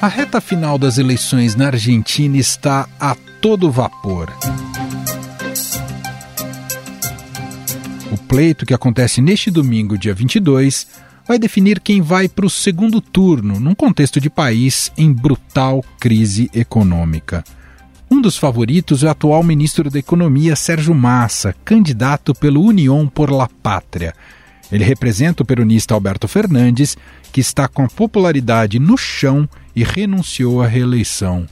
A reta final das eleições na Argentina está a todo vapor. O pleito que acontece neste domingo, dia 22, vai definir quem vai para o segundo turno, num contexto de país em brutal crise econômica. Um dos favoritos é o atual ministro da Economia, Sérgio Massa, candidato pelo União por la Pátria. Ele representa o peronista Alberto Fernandes, que está com a popularidade no chão e renunciou à reeleição.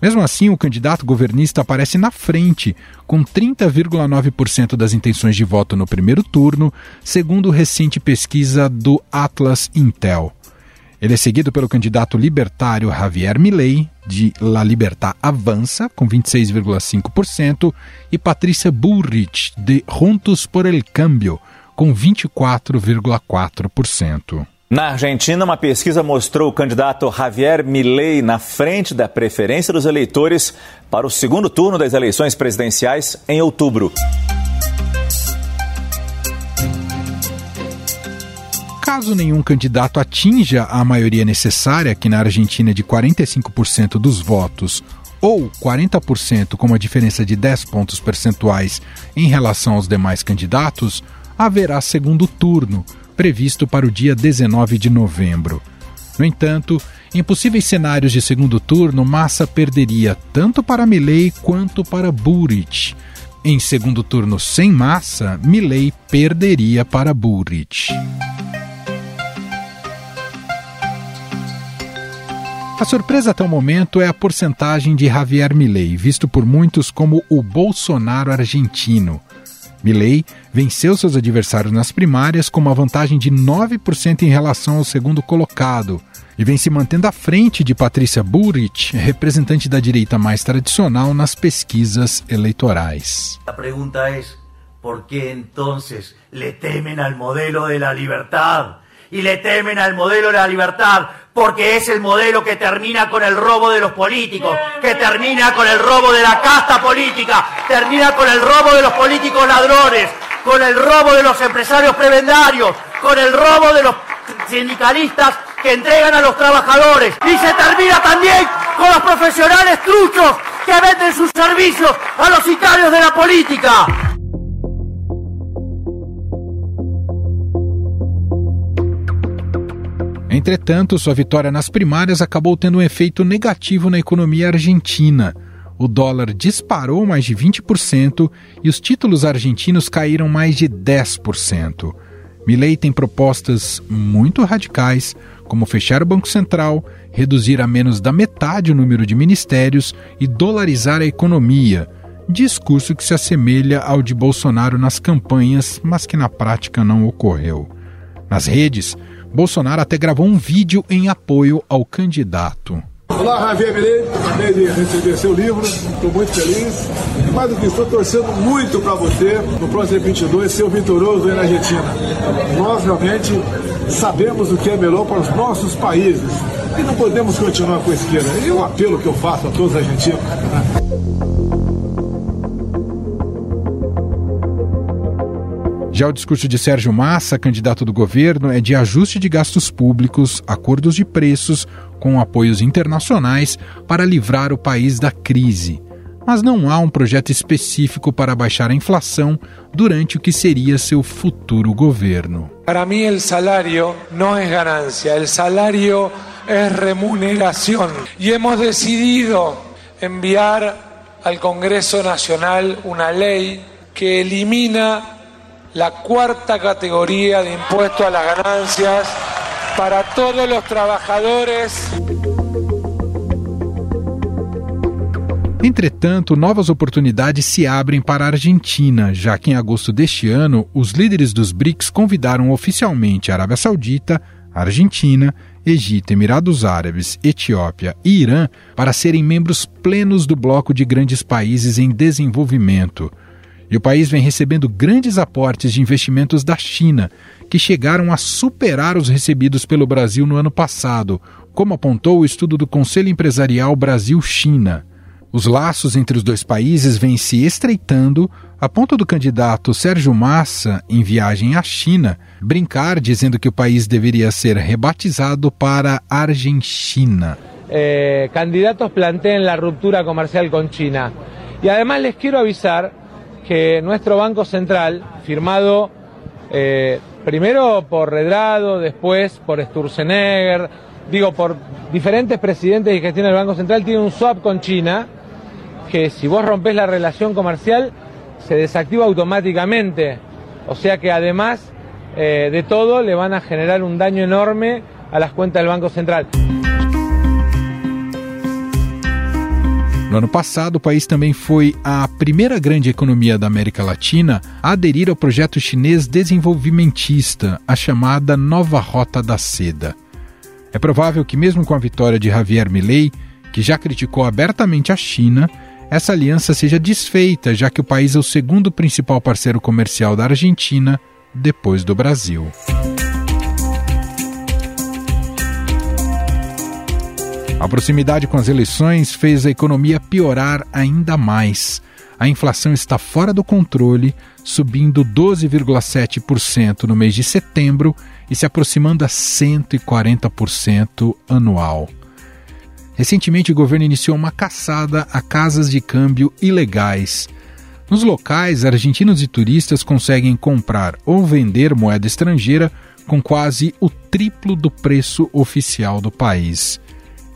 Mesmo assim, o candidato governista aparece na frente, com 30,9% das intenções de voto no primeiro turno, segundo recente pesquisa do Atlas Intel. Ele é seguido pelo candidato libertário Javier Milei, de La Libertad Avança, com 26,5%, e Patrícia Bullrich, de Juntos por el Cambio, com 24,4%. Na Argentina, uma pesquisa mostrou o candidato Javier Milei na frente da preferência dos eleitores para o segundo turno das eleições presidenciais em outubro. Caso nenhum candidato atinja a maioria necessária, que na Argentina é de 45% dos votos, ou 40% com uma diferença de 10 pontos percentuais em relação aos demais candidatos, haverá segundo turno previsto para o dia 19 de novembro. No entanto, em possíveis cenários de segundo turno, Massa perderia tanto para Milley quanto para Burrich. Em segundo turno sem Massa, Milley perderia para Burrich. A surpresa até o momento é a porcentagem de Javier Milei, visto por muitos como o Bolsonaro argentino. Milley venceu seus adversários nas primárias com uma vantagem de 9% em relação ao segundo colocado e vem se mantendo à frente de Patrícia Burrich, representante da direita mais tradicional nas pesquisas eleitorais. A pergunta é: por que então le temem ao modelo de la libertad? Y le temen al modelo de la libertad porque es el modelo que termina con el robo de los políticos, que termina con el robo de la casta política, termina con el robo de los políticos ladrones, con el robo de los empresarios prebendarios, con el robo de los sindicalistas que entregan a los trabajadores y se termina también con los profesionales truchos que venden sus servicios a los sicarios de la política. Entretanto, sua vitória nas primárias acabou tendo um efeito negativo na economia argentina. O dólar disparou mais de 20% e os títulos argentinos caíram mais de 10%. Milei tem propostas muito radicais, como fechar o Banco Central, reduzir a menos da metade o número de ministérios e dolarizar a economia. Discurso que se assemelha ao de Bolsonaro nas campanhas, mas que na prática não ocorreu. Nas redes, Bolsonaro até gravou um vídeo em apoio ao candidato. Olá, Javier Milei, acabei de receber seu livro, estou muito feliz. E mais do que estou torcendo muito para você, no próximo 22, ser vitorioso aí na Argentina. Nós realmente sabemos o que é melhor para os nossos países e não podemos continuar com a esquerda. E o apelo que eu faço a todos os argentinos. Já o discurso de Sérgio Massa, candidato do governo, é de ajuste de gastos públicos, acordos de preços com apoios internacionais para livrar o país da crise. Mas não há um projeto específico para baixar a inflação durante o que seria seu futuro governo. Para mim, o salário não é ganancia, o salário é remuneração. E hemos decidido enviar ao Congresso Nacional uma lei que elimina la cuarta categoría de impuesto a las ganancias para todos los trabajadores. Entretanto, novas oportunidades se abrem para a Argentina, já que em agosto deste ano, os líderes dos BRICS convidaram oficialmente a Arábia Saudita, Argentina, Egito, Emirados Árabes, Etiópia e Irã para serem membros plenos do bloco de grandes países em desenvolvimento. E o país vem recebendo grandes aportes de investimentos da China, que chegaram a superar os recebidos pelo Brasil no ano passado, como apontou o estudo do Conselho Empresarial Brasil-China. Os laços entre os dois países vêm se estreitando, a ponto do candidato Sérgio Massa, em viagem à China, brincar dizendo que o país deveria ser rebatizado para Argentina. eh, candidatos planteen la ruptura comercial con China. Y además les quiero avisar que nuestro Banco Central, firmado eh, primero por Redrado, después por Sturzenegger, digo, por diferentes presidentes y gestiones del Banco Central, tiene un swap con China, que si vos rompes la relación comercial, se desactiva automáticamente. O sea que además eh, de todo, le van a generar un daño enorme a las cuentas del Banco Central. No ano passado, o país também foi a primeira grande economia da América Latina a aderir ao projeto chinês desenvolvimentista, a chamada Nova Rota da Seda. É provável que, mesmo com a vitória de Javier Milei, que já criticou abertamente a China, essa aliança seja desfeita, já que o país é o segundo principal parceiro comercial da Argentina, depois do Brasil. A proximidade com as eleições fez a economia piorar ainda mais. A inflação está fora do controle, subindo 12,7% no mês de setembro e se aproximando a 140% anual. Recentemente, o governo iniciou uma caçada a casas de câmbio ilegais. Nos locais, argentinos e turistas conseguem comprar ou vender moeda estrangeira com quase o triplo do preço oficial do país.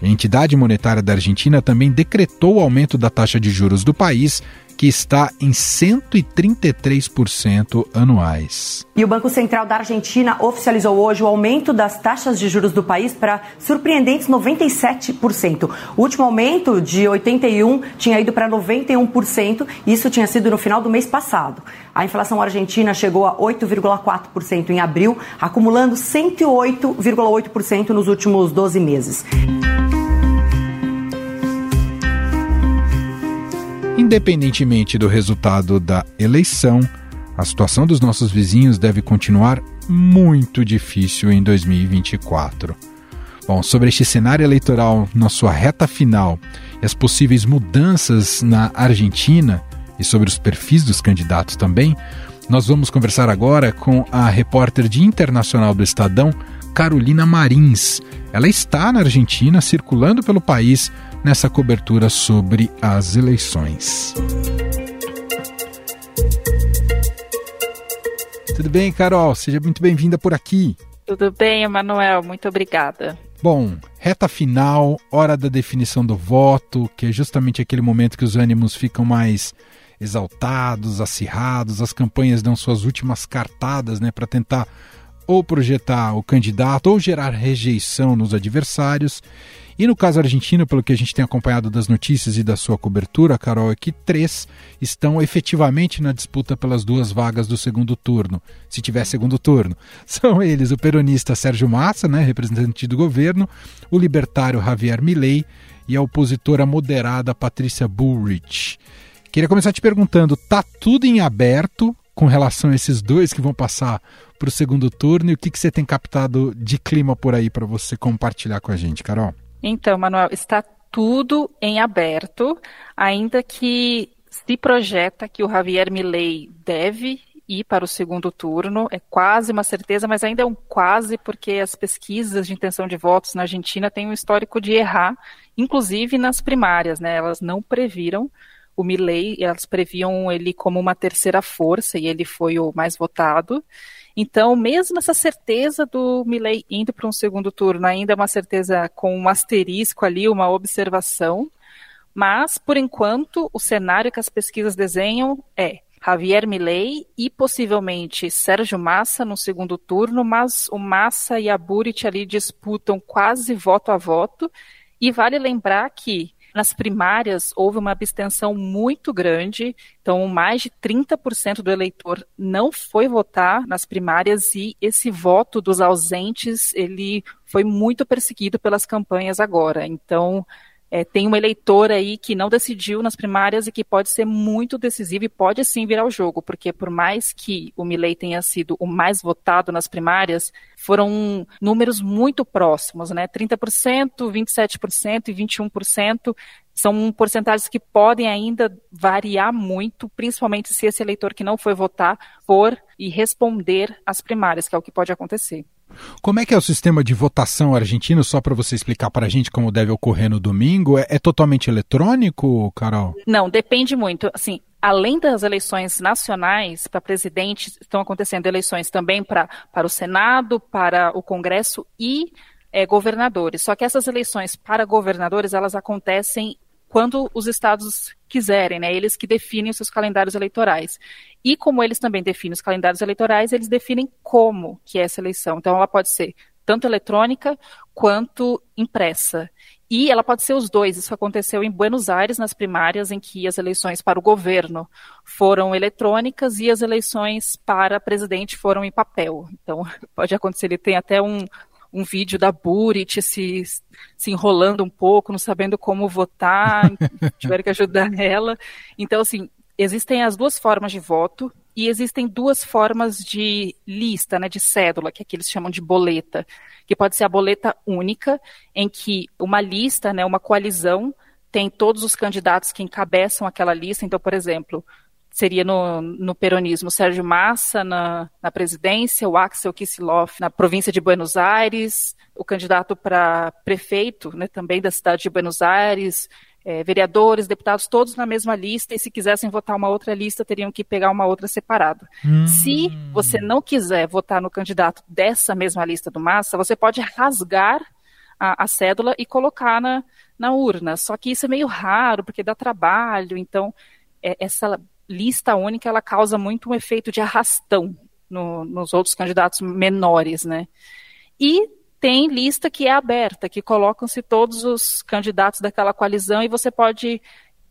A entidade monetária da Argentina também decretou o aumento da taxa de juros do país que está em 133% anuais. E o Banco Central da Argentina oficializou hoje o aumento das taxas de juros do país para surpreendentes 97%. O último aumento de 81 tinha ido para 91%, e isso tinha sido no final do mês passado. A inflação argentina chegou a 8,4% em abril, acumulando 108,8% nos últimos 12 meses. Independentemente do resultado da eleição, a situação dos nossos vizinhos deve continuar muito difícil em 2024. Bom, sobre este cenário eleitoral na sua reta final e as possíveis mudanças na Argentina e sobre os perfis dos candidatos também, nós vamos conversar agora com a repórter de internacional do Estadão, Carolina Marins. Ela está na Argentina, circulando pelo país nessa cobertura sobre as eleições. Tudo bem, Carol? Seja muito bem-vinda por aqui. Tudo bem, Emanuel. Muito obrigada. Bom, reta final, hora da definição do voto, que é justamente aquele momento que os ânimos ficam mais exaltados, acirrados, as campanhas dão suas últimas cartadas, né, para tentar ou projetar o candidato ou gerar rejeição nos adversários. E no caso argentino, pelo que a gente tem acompanhado das notícias e da sua cobertura, Carol, é que três estão efetivamente na disputa pelas duas vagas do segundo turno, se tiver segundo turno. São eles o peronista Sérgio Massa, né, representante do governo, o libertário Javier Milei e a opositora moderada Patrícia Bullrich. Queria começar te perguntando, tá tudo em aberto com relação a esses dois que vão passar para o segundo turno e o que, que você tem captado de clima por aí para você compartilhar com a gente, Carol? Então, Manuel, está tudo em aberto, ainda que se projeta que o Javier Milei deve ir para o segundo turno. É quase uma certeza, mas ainda é um quase, porque as pesquisas de intenção de votos na Argentina têm um histórico de errar, inclusive nas primárias, né? Elas não previram o Milley, elas previam ele como uma terceira força e ele foi o mais votado. Então, mesmo essa certeza do Milley indo para um segundo turno, ainda é uma certeza com um asterisco ali, uma observação. Mas, por enquanto, o cenário que as pesquisas desenham é Javier Milei e possivelmente Sérgio Massa no segundo turno, mas o Massa e a Burit ali disputam quase voto a voto. E vale lembrar que nas primárias, houve uma abstenção muito grande, então mais de 30% do eleitor não foi votar nas primárias e esse voto dos ausentes, ele foi muito perseguido pelas campanhas agora. Então, é, tem um eleitor aí que não decidiu nas primárias e que pode ser muito decisivo e pode sim virar o jogo, porque por mais que o Milley tenha sido o mais votado nas primárias, foram números muito próximos, né? 30%, 27% e 21% são porcentagens que podem ainda variar muito, principalmente se esse eleitor que não foi votar for e responder às primárias, que é o que pode acontecer. Como é que é o sistema de votação argentino, só para você explicar para a gente como deve ocorrer no domingo? É, é totalmente eletrônico, Carol? Não, depende muito. Assim, além das eleições nacionais para presidente, estão acontecendo eleições também para, para o Senado, para o Congresso e é, governadores. Só que essas eleições para governadores, elas acontecem quando os estados quiserem, né? Eles que definem os seus calendários eleitorais. E como eles também definem os calendários eleitorais, eles definem como que é essa eleição. Então ela pode ser tanto eletrônica quanto impressa. E ela pode ser os dois. Isso aconteceu em Buenos Aires nas primárias, em que as eleições para o governo foram eletrônicas e as eleições para presidente foram em papel. Então, pode acontecer, ele tem até um, um vídeo da Burit se, se enrolando um pouco, não sabendo como votar, tiveram que ajudar ela. Então, assim, existem as duas formas de voto e existem duas formas de lista, né, de cédula, que aqui eles chamam de boleta, que pode ser a boleta única, em que uma lista, né, uma coalizão, tem todos os candidatos que encabeçam aquela lista. Então, por exemplo, seria no, no peronismo Sérgio Massa na, na presidência, o Axel Kicillof na província de Buenos Aires, o candidato para prefeito né, também da cidade de Buenos Aires, é, vereadores, deputados, todos na mesma lista, e se quisessem votar uma outra lista, teriam que pegar uma outra separada. Hum. Se você não quiser votar no candidato dessa mesma lista do Massa, você pode rasgar a, a cédula e colocar na, na urna. Só que isso é meio raro, porque dá trabalho, então é, essa lista única ela causa muito um efeito de arrastão no, nos outros candidatos menores, né? E tem lista que é aberta, que colocam-se todos os candidatos daquela coalizão e você pode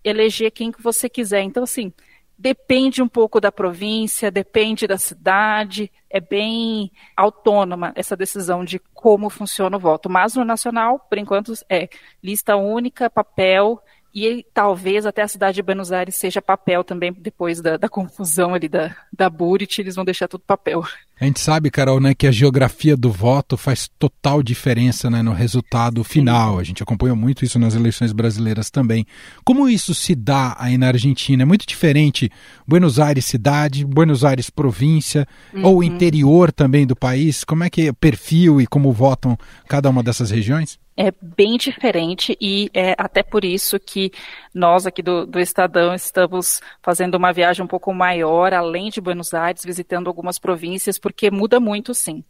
eleger quem que você quiser. Então, assim, depende um pouco da província, depende da cidade, é bem autônoma essa decisão de como funciona o voto. Mas no nacional, por enquanto, é lista única, papel e talvez até a cidade de Buenos Aires seja papel também, depois da, da confusão ali da, da Burit, eles vão deixar tudo papel. A gente sabe, Carol, né, que a geografia do voto faz total diferença né, no resultado final. A gente acompanhou muito isso nas eleições brasileiras também. Como isso se dá aí na Argentina? É muito diferente Buenos Aires cidade, Buenos Aires província, uhum. ou interior também do país? Como é que é o perfil e como votam cada uma dessas regiões? É bem diferente e é até por isso que nós aqui do, do Estadão estamos fazendo uma viagem um pouco maior, além de Buenos Aires, visitando algumas províncias, porque muda muito sim.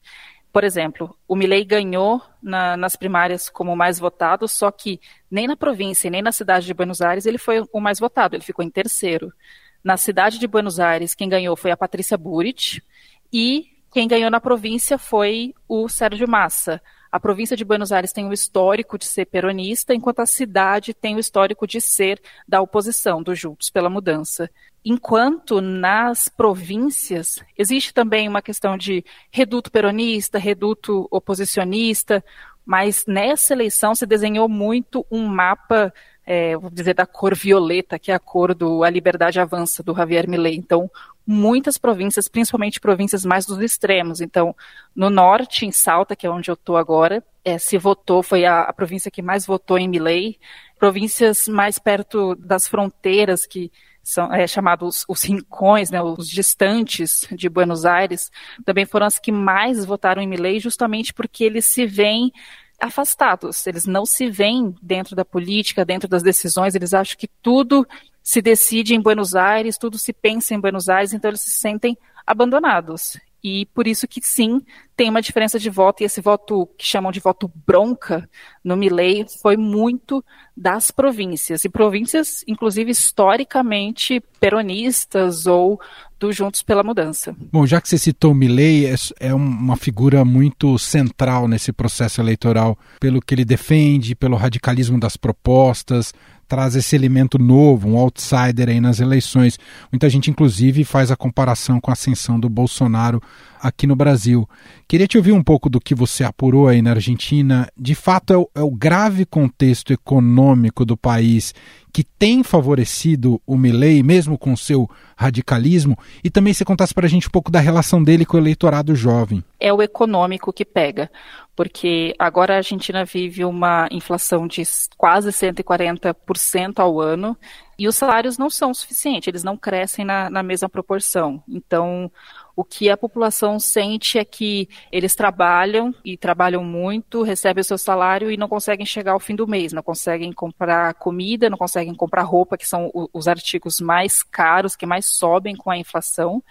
Por exemplo, o Milei ganhou na, nas primárias como mais votado, só que nem na província, nem na cidade de Buenos Aires ele foi o mais votado, ele ficou em terceiro. Na cidade de Buenos Aires, quem ganhou foi a Patrícia Burit e quem ganhou na província foi o Sérgio Massa. A província de Buenos Aires tem o histórico de ser peronista, enquanto a cidade tem o histórico de ser da oposição, dos Juntos pela Mudança. Enquanto nas províncias existe também uma questão de reduto peronista, reduto oposicionista, mas nessa eleição se desenhou muito um mapa é, vou dizer, da cor violeta, que é a cor do A Liberdade Avança, do Javier Milei. Então, muitas províncias, principalmente províncias mais dos extremos. Então, no norte, em Salta, que é onde eu estou agora, é, se votou, foi a, a, província que mais votou em Milei. Províncias mais perto das fronteiras, que são é, chamados os rincões, né, os distantes de Buenos Aires, também foram as que mais votaram em Milei, justamente porque eles se veem afastados, eles não se veem dentro da política, dentro das decisões, eles acham que tudo se decide em Buenos Aires, tudo se pensa em Buenos Aires, então eles se sentem abandonados. E por isso que sim, tem uma diferença de voto, e esse voto que chamam de voto bronca no Milley foi muito das províncias, e províncias, inclusive, historicamente peronistas ou do Juntos pela Mudança. Bom, já que você citou o Milley, é, é uma figura muito central nesse processo eleitoral, pelo que ele defende, pelo radicalismo das propostas, traz esse elemento novo, um outsider aí nas eleições. Muita gente, inclusive, faz a comparação com a ascensão do Bolsonaro aqui no Brasil. Queria te ouvir um pouco do que você apurou aí na Argentina. De fato, é o, é o grave contexto econômico do país que tem favorecido o Milley, mesmo com seu radicalismo, e também se contasse para a gente um pouco da relação dele com o eleitorado jovem. É o econômico que pega, porque agora a Argentina vive uma inflação de quase 140% ao ano, e os salários não são suficientes, eles não crescem na, na mesma proporção. Então, O que a população sente é que eles trabalham e trabalham muito, recebem o seu salário e não conseguem chegar ao fim do mês, não conseguem comprar comida, não conseguem comprar roupa, que são os artigos mais caros, que mais sobem com a inflação.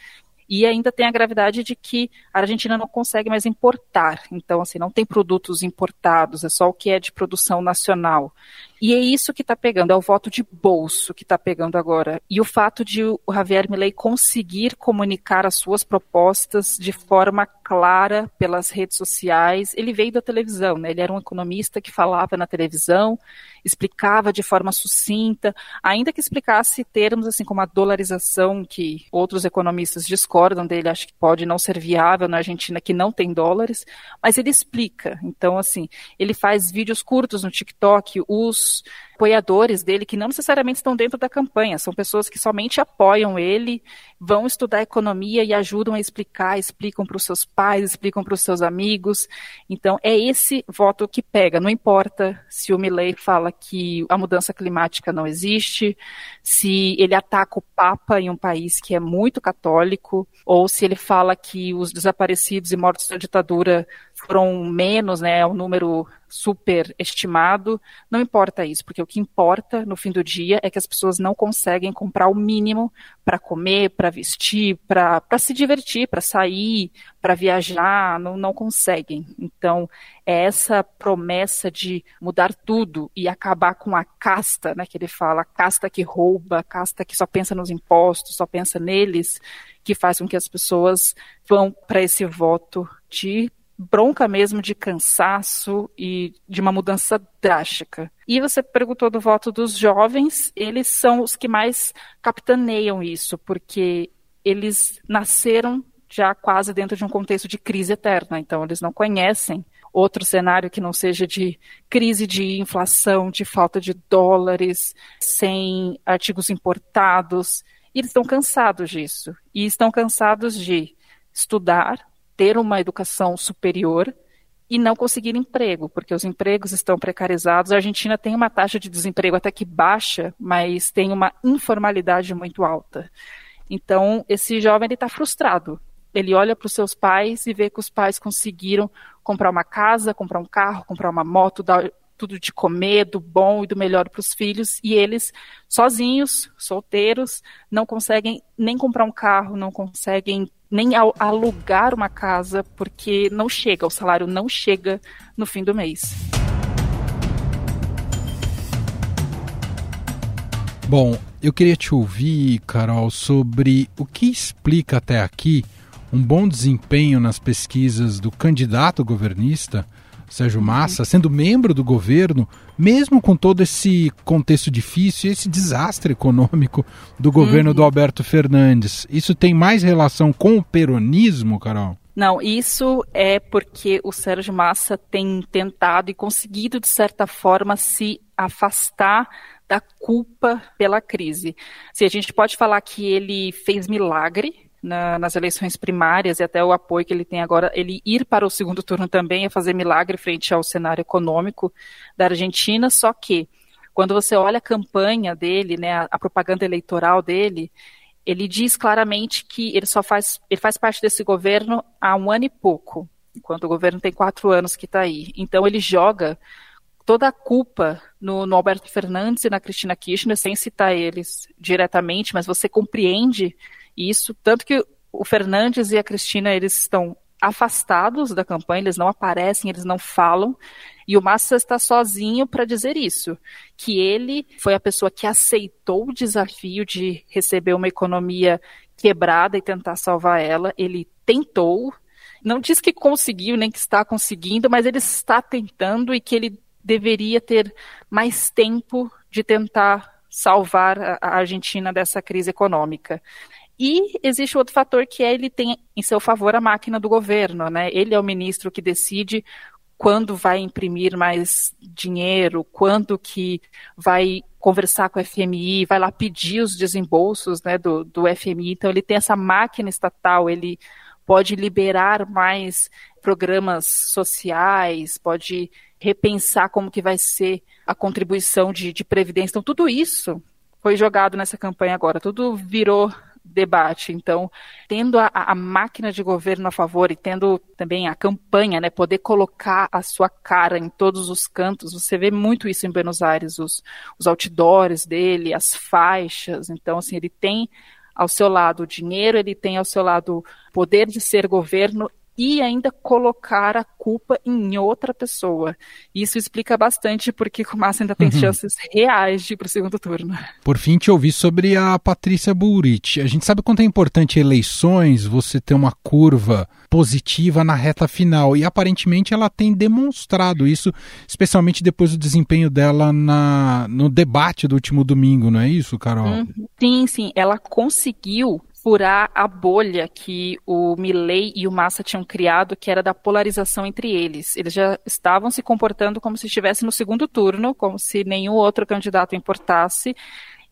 E ainda tem a gravidade de que a Argentina não consegue mais importar. Então, assim, não tem produtos importados, é só o que é de produção nacional. E é isso que está pegando, é o voto de bolso que está pegando agora. E o fato de o Javier Milei conseguir comunicar as suas propostas de forma clara pelas redes sociais. Ele veio da televisão, né? Ele era um economista que falava na televisão, explicava de forma sucinta, ainda que explicasse termos assim como a dolarização, que outros economistas discordam dele, acho que pode não ser viável na Argentina, que não tem dólares, mas ele explica. Então, assim, ele faz vídeos curtos no TikTok, os apoiadores dele, que não necessariamente estão dentro da campanha, são pessoas que somente apoiam ele, vão estudar economia e ajudam a explicar, explicam para os seus pais, explicam para os seus amigos. Então, é esse voto que pega. Não importa se o Milley fala que a mudança climática não existe, se ele ataca o Papa em um país que é muito católico, ou se ele fala que os desaparecidos e mortos da ditadura foram menos, né, é um número super estimado, não importa isso, porque o que importa no fim do dia é que as pessoas não conseguem comprar o mínimo para comer, para vestir, para se divertir, para sair, para viajar, não, não conseguem. Então, é essa promessa de mudar tudo e acabar com a casta, né, que ele fala, a casta que rouba, a casta que só pensa nos impostos, só pensa neles, que faz com que as pessoas vão para esse voto de bronca mesmo de cansaço e de uma mudança drástica. E você perguntou do voto dos jovens, eles são os que mais capitaneiam isso, porque eles nasceram já quase dentro de um contexto de crise eterna, então eles não conhecem outro cenário que não seja de crise de inflação, de falta de dólares, sem artigos importados. E eles estão cansados disso. E estão cansados de estudar, ter uma educação superior e não conseguir emprego, porque os empregos estão precarizados. A Argentina tem uma taxa de desemprego até que baixa, mas tem uma informalidade muito alta. Então, esse jovem está frustrado. Ele olha para os seus pais e vê que os pais conseguiram comprar uma casa, comprar um carro, comprar uma moto, dar tudo de comer, do bom e do melhor para os filhos, e eles, sozinhos, solteiros, não conseguem nem comprar um carro, não conseguem nem alugar uma casa, porque não chega, o salário não chega no fim do mês. Bom, eu queria te ouvir, Carol, sobre o que explica até aqui um bom desempenho nas pesquisas do candidato governista Sérgio uhum. Massa, sendo membro do governo, mesmo com todo esse contexto difícil, esse desastre econômico do governo uhum. do Alberto Fernandes. Isso tem mais relação com o peronismo, Carol? Não, isso é porque o Sérgio Massa tem tentado e conseguido, de certa forma, se afastar da culpa pela crise. Se a gente pode falar que ele fez milagre, na, nas eleições primárias e até o apoio que ele tem agora, ele ir para o segundo turno também é fazer milagre frente ao cenário econômico da Argentina, só que quando você olha a campanha dele, né, a, a propaganda eleitoral dele, ele diz claramente que ele só faz, ele faz parte desse governo há um ano e pouco, enquanto o governo tem quatro anos que está aí. Então ele joga toda a culpa no, no, Alberto Fernandes e na Cristina Kirchner, sem citar eles diretamente, mas você compreende isso, tanto que o Fernandes e a Cristina, eles estão afastados da campanha, eles não aparecem, eles não falam, e o Massa está sozinho para dizer isso, que ele foi a pessoa que aceitou o desafio de receber uma economia quebrada e tentar salvar ela, ele tentou, não diz que conseguiu nem que está conseguindo, mas ele está tentando e que ele deveria ter mais tempo de tentar salvar a Argentina dessa crise econômica. E existe outro fator que é ele tem em seu favor a máquina do governo, né? Ele é o ministro que decide quando vai imprimir mais dinheiro, quando que vai conversar com o FMI, vai lá pedir os desembolsos né, do, do FMI. Então ele tem essa máquina estatal, ele pode liberar mais programas sociais, pode repensar como que vai ser a contribuição de, de previdência. Então tudo isso foi jogado nessa campanha agora, tudo virou debate. Então, tendo a, a, máquina de governo a favor e tendo também a campanha, né, poder colocar a sua cara em todos os cantos, você vê muito isso em Buenos Aires, os, os outdoors dele, as faixas. Então, assim, ele tem ao seu lado o dinheiro, ele tem ao seu lado o poder de ser governo e ainda colocar a culpa em outra pessoa. Isso explica bastante porque o Massa ainda tem uhum. chances reais de ir para o segundo turno. Por fim, te ouvi sobre a Patrícia Bullrich. A gente sabe quanto é importante eleições, você ter uma curva positiva na reta final. E aparentemente ela tem demonstrado isso, especialmente depois do desempenho dela na, no debate do último domingo, não é isso, Carol? Uhum. Sim, sim. Ela conseguiu furar a bolha que o Milley e o Massa tinham criado, que era da polarização entre eles. Eles já estavam se comportando como se estivesse no segundo turno, como se nenhum outro candidato importasse.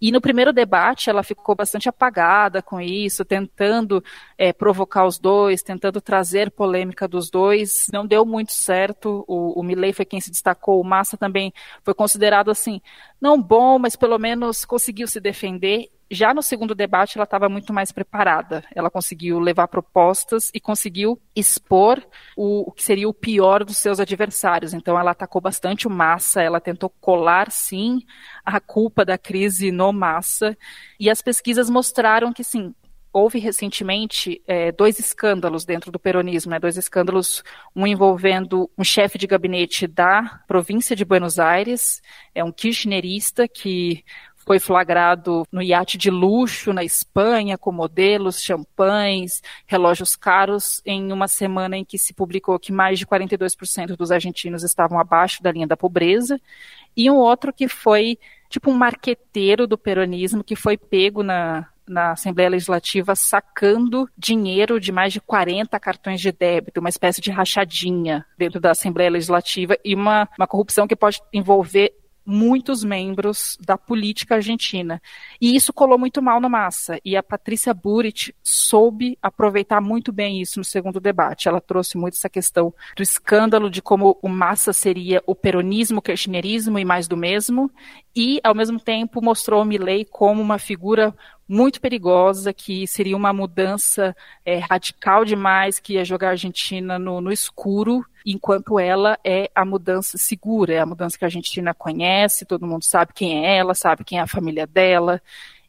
E no primeiro debate ela ficou bastante apagada com isso, tentando é, provocar os dois, tentando trazer polêmica dos dois. Não deu muito certo. O, o Milley foi quem se destacou. O Massa também foi considerado assim, não bom, mas pelo menos conseguiu se defender. Já no segundo debate, ela estava muito mais preparada. Ela conseguiu levar propostas e conseguiu expor o, o, que seria o pior dos seus adversários. Então, ela atacou bastante o Massa, ela tentou colar, sim, a culpa da crise no Massa. E as pesquisas mostraram que, sim, houve recentemente é, dois escândalos dentro do peronismo, né, dois escândalos, um envolvendo um chefe de gabinete da província de Buenos Aires, é um kirchnerista que foi flagrado no iate de luxo na Espanha, com modelos, champanhes, relógios caros, em uma semana em que se publicou que mais de 42% dos argentinos estavam abaixo da linha da pobreza, e um outro que foi tipo um marqueteiro do peronismo que foi pego na, na Assembleia Legislativa sacando dinheiro de mais de 40 cartões de débito, uma espécie de rachadinha dentro da Assembleia Legislativa e uma, uma corrupção que pode envolver muitos membros da política argentina. E isso colou muito mal na massa. E a Patrícia Burit soube aproveitar muito bem isso no segundo debate. Ela trouxe muito essa questão do escândalo de como o massa seria o peronismo, o kirchnerismo e mais do mesmo. E, ao mesmo tempo, mostrou o Milley como uma figura muito perigosa, que seria uma mudança é, radical demais, que ia jogar a Argentina no, no escuro, enquanto ela é a mudança segura, é a mudança que a Argentina conhece, todo mundo sabe quem é ela, sabe quem é a família dela.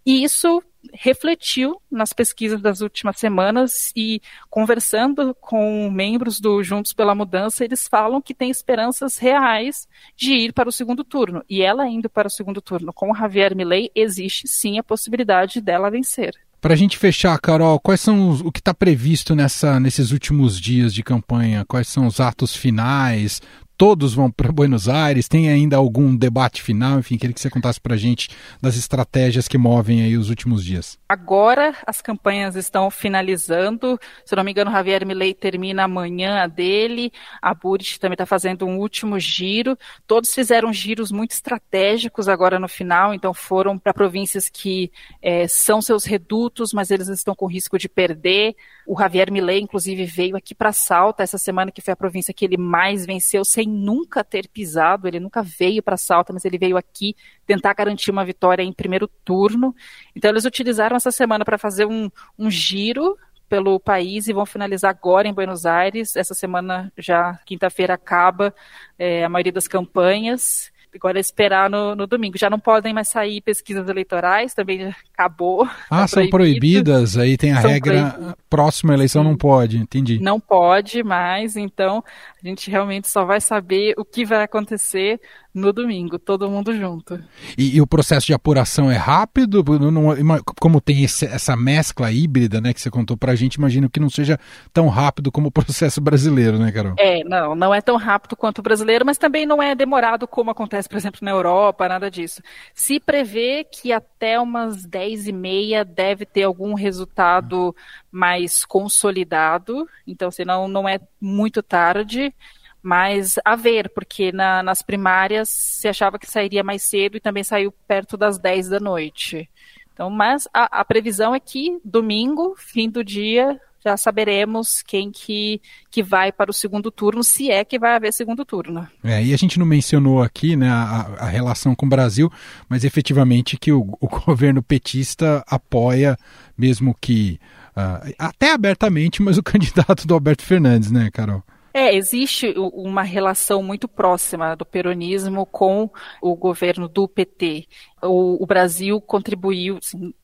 E isso refletiu nas pesquisas das últimas semanas e conversando com membros do Juntos pela Mudança, eles falam que tem esperanças reais de ir para o segundo turno. E ela indo para o segundo turno com Javier Milei, existe sim a possibilidade dela vencer. Para a gente fechar, Carol, quais são os, o que está previsto nessa, nesses últimos dias de campanha? Quais são os atos finais? Todos vão para Buenos Aires? Tem ainda algum debate final? Enfim, queria que você contasse para a gente das estratégias que movem aí os últimos dias. Agora as campanhas estão finalizando. Se não me engano, Javier Milei termina amanhã a dele. A Burit também está fazendo um último giro. Todos fizeram giros muito estratégicos agora no final, então foram para províncias que é, são seus redutos, mas eles estão com risco de perder. O Javier Milei, inclusive, veio aqui para Salta essa semana, que foi a província que ele mais venceu sem nunca ter pisado, ele nunca veio para Salta, mas ele veio aqui tentar garantir uma vitória em primeiro turno. Então eles utilizaram essa semana para fazer um, um giro pelo país e vão finalizar agora em Buenos Aires. Essa semana já quinta-feira acaba é, a maioria das campanhas. Agora é esperar no, no, domingo. Já não podem mais sair pesquisas eleitorais, também acabou. Ah, tá são proibidas, aí tem a são regra, próxima eleição não pode, entendi. Não pode mais, então a gente realmente só vai saber o que vai acontecer no domingo, todo mundo junto. E, e o processo de apuração é rápido? Não, como tem esse, essa mescla híbrida, né, que você contou pra gente, imagino que não seja tão rápido como o processo brasileiro, né, Carol? É, não, não é tão rápido quanto o brasileiro, mas também não é demorado como acontece, por exemplo, na Europa, nada disso. Se prevê que até umas 10 e meia deve ter algum resultado mais consolidado, então, senão não é muito tarde. Mas a ver, porque na, nas primárias se achava que sairia mais cedo e também saiu perto das 10 da noite. Então, mas a, a previsão é que domingo, fim do dia, já saberemos quem que, que vai para o segundo turno, se é que vai haver segundo turno. É, e a gente não mencionou aqui né, a, a relação com o Brasil, mas efetivamente que o, o governo petista apoia, mesmo que uh, até abertamente, mas o candidato do Alberto Fernandes, né, Carol? É, existe uma relação muito próxima do peronismo com o governo do PT. O, o Brasil contribuiu,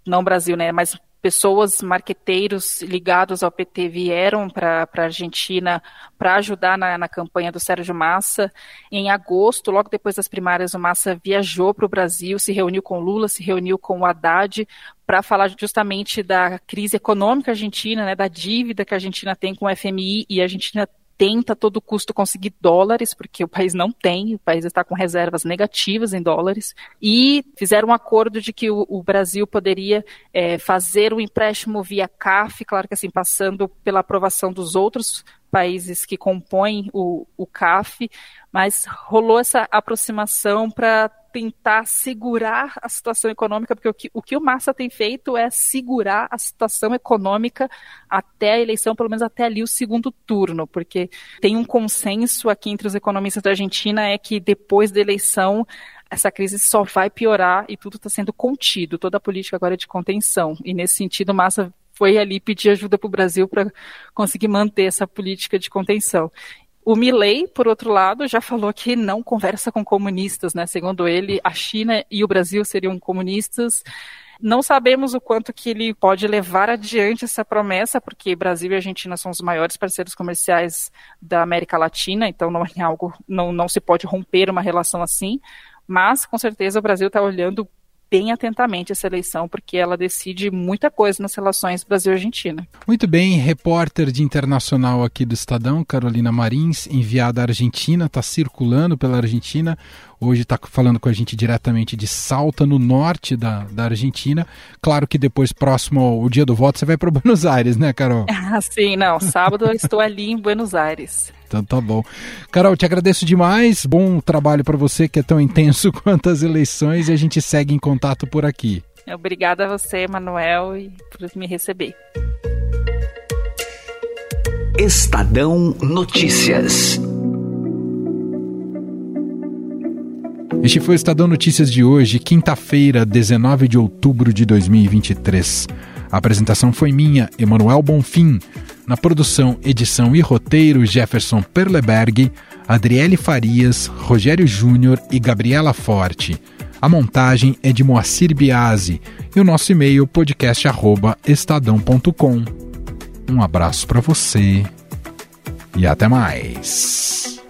não Brasil, né, mas pessoas, marqueteiros ligados ao PT vieram para a Argentina para ajudar na, na, campanha do Sérgio Massa. Em agosto, logo depois das primárias, o Massa viajou para o Brasil, se reuniu com Lula, se reuniu com o Haddad para falar justamente da crise econômica argentina, né, da dívida que a Argentina tem com o FMI e a Argentina tenta a todo custo conseguir dólares, porque o país não tem, o país está com reservas negativas em dólares, e fizeram um acordo de que o, o Brasil poderia é, fazer o um empréstimo via CAF, claro que assim, passando pela aprovação dos outros países que compõem o, o CAF, mas rolou essa aproximação para tentar segurar a situação econômica, porque o que, o que o Massa tem feito é segurar a situação econômica até a eleição, pelo menos até ali o segundo turno, porque tem um consenso aqui entre os economistas da Argentina é que depois da eleição essa crise só vai piorar e tudo está sendo contido, toda a política agora é de contenção. E nesse sentido, Massa foi ali pedir ajuda para o Brasil para conseguir manter essa política de contenção. O Milley, por outro lado, já falou que não conversa com comunistas, né? Segundo ele, a China e o Brasil seriam comunistas. Não sabemos o quanto que ele pode levar adiante essa promessa, porque Brasil e Argentina são os maiores parceiros comerciais da América Latina, então não é algo, não, não se pode romper uma relação assim. Mas, com certeza, o Brasil está olhando bem atentamente essa eleição, porque ela decide muita coisa nas relações Brasil-Argentina. Muito bem, repórter de internacional aqui do Estadão, Carolina Marins, enviada à Argentina, está circulando pela Argentina. Hoje está falando com a gente diretamente de Salta, no norte da, da Argentina. Claro que depois, próximo ao dia do voto, você vai para Buenos Aires, né, Carol? Ah, sim, não. Sábado eu estou ali em Buenos Aires. Então tá bom. Carol, te agradeço demais. Bom trabalho para você que é tão intenso quanto as eleições e a gente segue em contato por aqui. Obrigada a você, Manuel, por me receber. Estadão Notícias. Este foi o Estadão Notícias de hoje, quinta-feira, 19 de outubro de 2023. A apresentação foi minha, Emanuel Bonfim. Na produção, edição e roteiro, Jefferson Perleberg, Adriele Farias, Rogério Júnior e Gabriela Forte. A montagem é de Moacir Biasi e o nosso e-mail podcast@estadão.com. Um abraço para você e até mais.